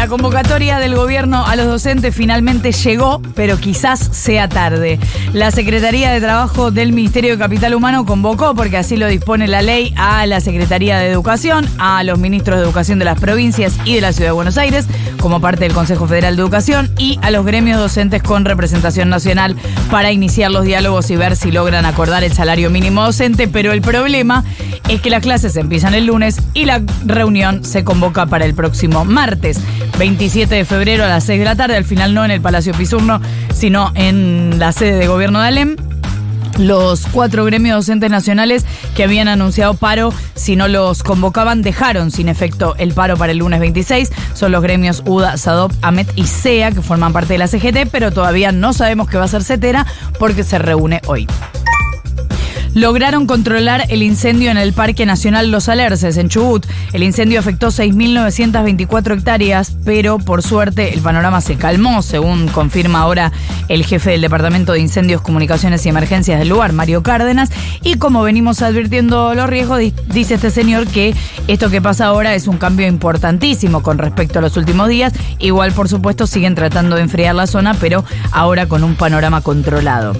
La convocatoria del gobierno a los docentes finalmente llegó, pero quizás sea tarde. La Secretaría de Trabajo del Ministerio de Capital Humano convocó, porque así lo dispone la ley, a la Secretaría de Educación, a los ministros de Educación de las provincias y de la Ciudad de Buenos Aires, como parte del Consejo Federal de Educación, y a los gremios docentes con representación nacional para iniciar los diálogos y ver si logran acordar el salario mínimo docente. Pero el problema es que las clases empiezan el lunes y la reunión se convoca para el próximo martes. 27 de febrero a las 6 de la tarde, al final no en el Palacio Pisurno, sino en la sede de gobierno de Alem. Los cuatro gremios docentes nacionales que habían anunciado paro, si no los convocaban, dejaron sin efecto el paro para el lunes 26. Son los gremios UDA, SADOP, AMET y SEA, que forman parte de la CGT, pero todavía no sabemos qué va a ser CETERA porque se reúne hoy lograron controlar el incendio en el Parque Nacional Los Alerces, en Chubut. El incendio afectó 6.924 hectáreas, pero por suerte el panorama se calmó, según confirma ahora el jefe del Departamento de Incendios, Comunicaciones y Emergencias del lugar, Mario Cárdenas. Y como venimos advirtiendo los riesgos, dice este señor que esto que pasa ahora es un cambio importantísimo con respecto a los últimos días. Igual, por supuesto, siguen tratando de enfriar la zona, pero ahora con un panorama controlado.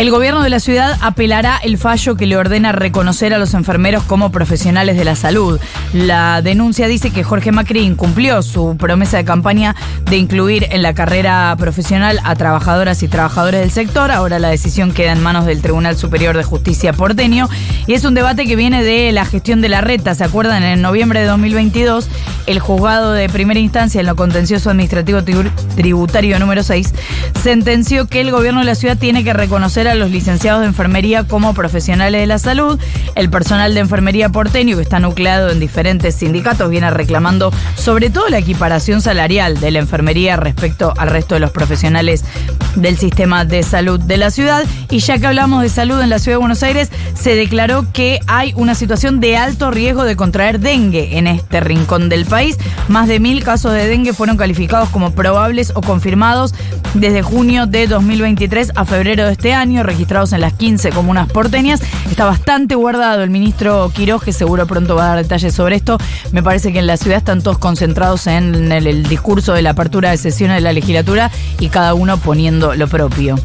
El gobierno de la ciudad apelará el fallo que le ordena reconocer a los enfermeros como profesionales de la salud. La denuncia dice que Jorge Macri incumplió su promesa de campaña de incluir en la carrera profesional a trabajadoras y trabajadores del sector. Ahora la decisión queda en manos del Tribunal Superior de Justicia porteño y es un debate que viene de la gestión de la reta. ¿Se acuerdan? En noviembre de 2022, el juzgado de primera instancia en lo contencioso administrativo tributario número 6 sentenció que el gobierno de la ciudad tiene que reconocer a los licenciados de enfermería como profesionales de la salud. El personal de enfermería porteño, que está nucleado en diferentes sindicatos, viene reclamando sobre todo la equiparación salarial de la enfermería respecto al resto de los profesionales del sistema de salud de la ciudad. Y ya que hablamos de salud en la ciudad de Buenos Aires, se declaró que hay una situación de alto riesgo de contraer dengue en este rincón del país. Más de mil casos de dengue fueron calificados como probables o confirmados desde junio de 2023 a febrero de este año registrados en las 15 comunas porteñas. Está bastante guardado el ministro Quiroz, que seguro pronto va a dar detalles sobre esto. Me parece que en la ciudad están todos concentrados en el, el discurso de la apertura de sesiones de la legislatura y cada uno poniendo lo propio.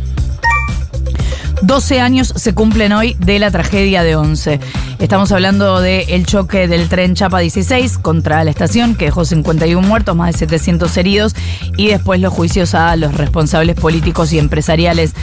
12 años se cumplen hoy de la tragedia de Once. Estamos hablando del choque del tren Chapa 16 contra la estación, que dejó 51 muertos, más de 700 heridos, y después los juicios a los responsables políticos y empresariales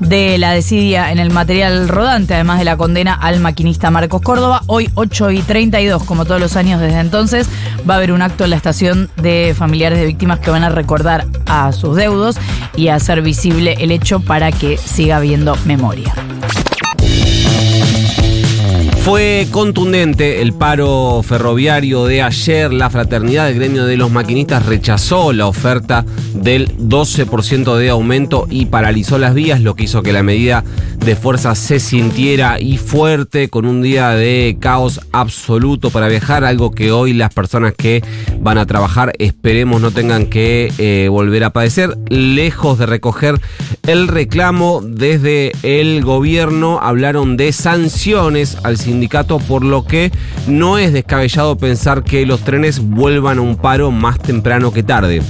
de la desidia en el material rodante, además de la condena al maquinista Marcos Córdoba. Hoy 8 y 32, como todos los años desde entonces, va a haber un acto en la estación de familiares de víctimas que van a recordar a sus deudos y hacer visible el hecho para que siga habiendo memoria. Fue contundente el paro ferroviario de ayer. La fraternidad del gremio de los maquinistas rechazó la oferta del 12% de aumento y paralizó las vías, lo que hizo que la medida de fuerza se sintiera y fuerte con un día de caos absoluto para viajar, algo que hoy las personas que van a trabajar esperemos no tengan que eh, volver a padecer. Lejos de recoger el reclamo desde el gobierno, hablaron de sanciones al sindicato, por lo que no es descabellado pensar que los trenes vuelvan a un paro más temprano que tarde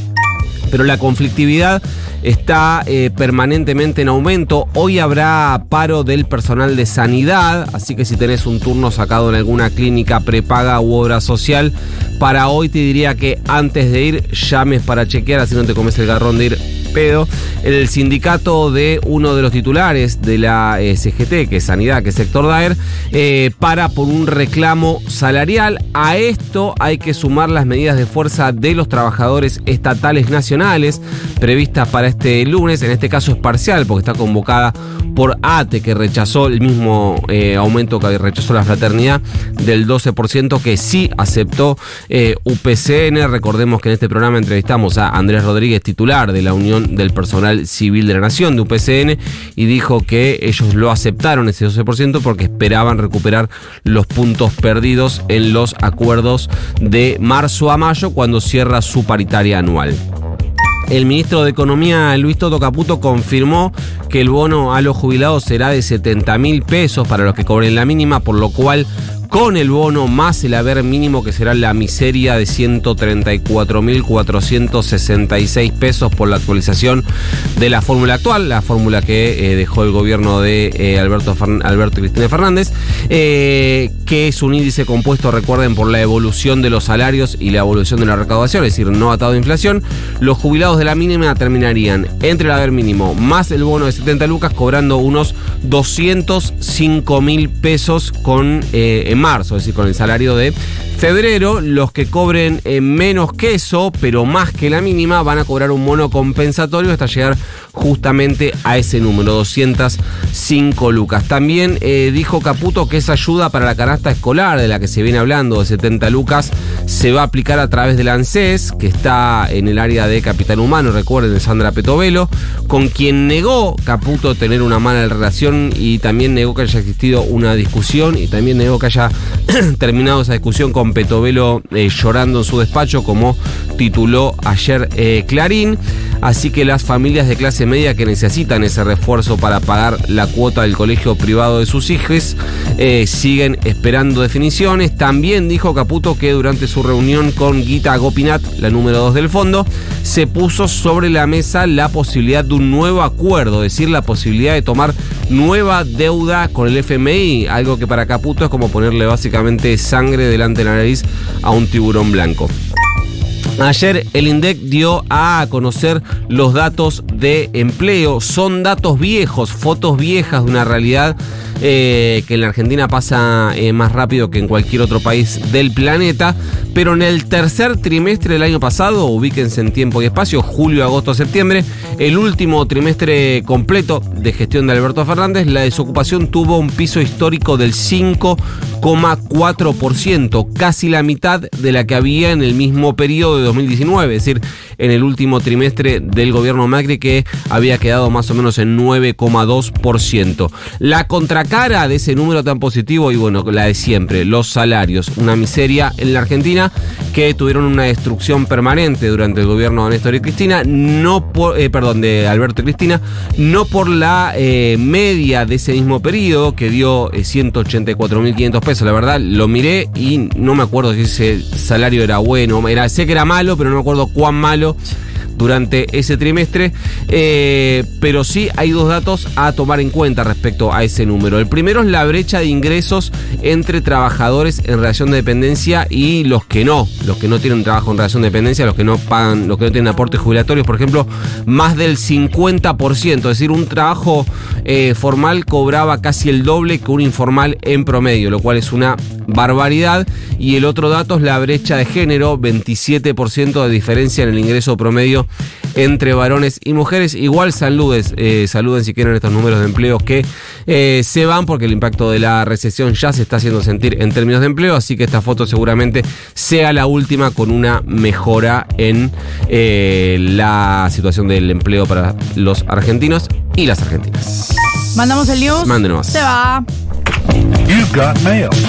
pero la conflictividad está eh, permanentemente en aumento. Hoy habrá paro del personal de sanidad, así que si tenés un turno sacado en alguna clínica prepaga u obra social, para hoy te diría que antes de ir llames para chequear, así no te comes el garrón de ir pedo, el sindicato de uno de los titulares de la eh, CGT, que es Sanidad, que es Sector Daer, eh, para por un reclamo salarial. A esto hay que sumar las medidas de fuerza de los trabajadores estatales nacionales previstas para este lunes. En este caso es parcial, porque está convocada por ATE, que rechazó el mismo eh, aumento que rechazó la fraternidad del 12%, que sí aceptó UPCN. Recordemos que en este programa entrevistamos a Andrés Rodríguez, titular de la Unión del Personal Civil de la Nación, de UPCN, y dijo que ellos lo aceptaron ese 12% porque esperaban recuperar los puntos perdidos en los acuerdos de marzo a mayo cuando cierra su paritaria anual. El ministro de Economía, Luis Toto Caputo, confirmó que el bono a los jubilados será de 70 mil pesos para los que cobren la mínima, por lo cual con el bono más el haber mínimo que será la miseria de 134.466 pesos por la actualización de la fórmula actual, la fórmula que eh, dejó el gobierno de eh, Alberto, Alberto Cristina Fernández, eh, que es un índice compuesto, recuerden, por la evolución de los salarios y la evolución de la recaudación, es decir, no atado a inflación. Los jubilados de la mínima terminarían entre el haber mínimo más el bono de 70 lucas cobrando unos 205 mil pesos con marzo, es decir, con el salario de febrero, los que cobren eh, menos que eso, pero más que la mínima, van a cobrar un mono compensatorio hasta llegar justamente a ese número, 205 lucas. También eh, dijo Caputo que esa ayuda para la canasta escolar de la que se viene hablando, de 70 lucas, se va a aplicar a través del ANSES, que está en el área de Capital Humano, recuerden, de Sandra Petovelo, con quien negó Caputo tener una mala relación y también negó que haya existido una discusión y también negó que haya terminado esa discusión con Petovelo eh, llorando en su despacho, como tituló ayer eh, Clarín. Así que las familias de clase media que necesitan ese refuerzo para pagar la cuota del colegio privado de sus hijos eh, siguen esperando definiciones. También dijo Caputo que durante su reunión con Gita Gopinat, la número 2 del fondo, se puso sobre la mesa la posibilidad de un nuevo acuerdo, es decir, la posibilidad de tomar nueva deuda con el FMI, algo que para Caputo es como ponerle básicamente sangre delante de la nariz a un tiburón blanco. Ayer el INDEC dio a conocer los datos de empleo. Son datos viejos, fotos viejas de una realidad eh, que en la Argentina pasa eh, más rápido que en cualquier otro país del planeta. Pero en el tercer trimestre del año pasado, ubíquense en tiempo y espacio, julio, agosto, septiembre, el último trimestre completo de gestión de Alberto Fernández, la desocupación tuvo un piso histórico del 5,4%, casi la mitad de la que había en el mismo periodo de 2019, es decir, en el último trimestre del gobierno Macri que había quedado más o menos en 9,2%. La contracara de ese número tan positivo y bueno, la de siempre, los salarios, una miseria en la Argentina que tuvieron una destrucción permanente durante el gobierno de Néstor y Cristina, no por, eh, perdón, de Alberto y Cristina, no por la eh, media de ese mismo periodo que dio 184.500 eh, pesos. La verdad, lo miré y no me acuerdo si ese salario era bueno, era, sé que era malo, pero no me acuerdo cuán malo durante ese trimestre, eh, pero sí hay dos datos a tomar en cuenta respecto a ese número. El primero es la brecha de ingresos entre trabajadores en relación de dependencia y los que no, los que no tienen trabajo en relación de dependencia, los que no pagan, los que no tienen aportes jubilatorios, por ejemplo, más del 50%, es decir, un trabajo eh, formal cobraba casi el doble que un informal en promedio, lo cual es una barbaridad. Y el otro dato es la brecha de género, 27% de diferencia en el ingreso promedio entre varones y mujeres. Igual saludes, eh, saluden si quieren estos números de empleos que eh, se van porque el impacto de la recesión ya se está haciendo sentir en términos de empleo, así que esta foto seguramente sea la última con una mejora en eh, la situación del empleo para los argentinos y las argentinas. Mandamos el news. Mándenos. Se va. You've got mail.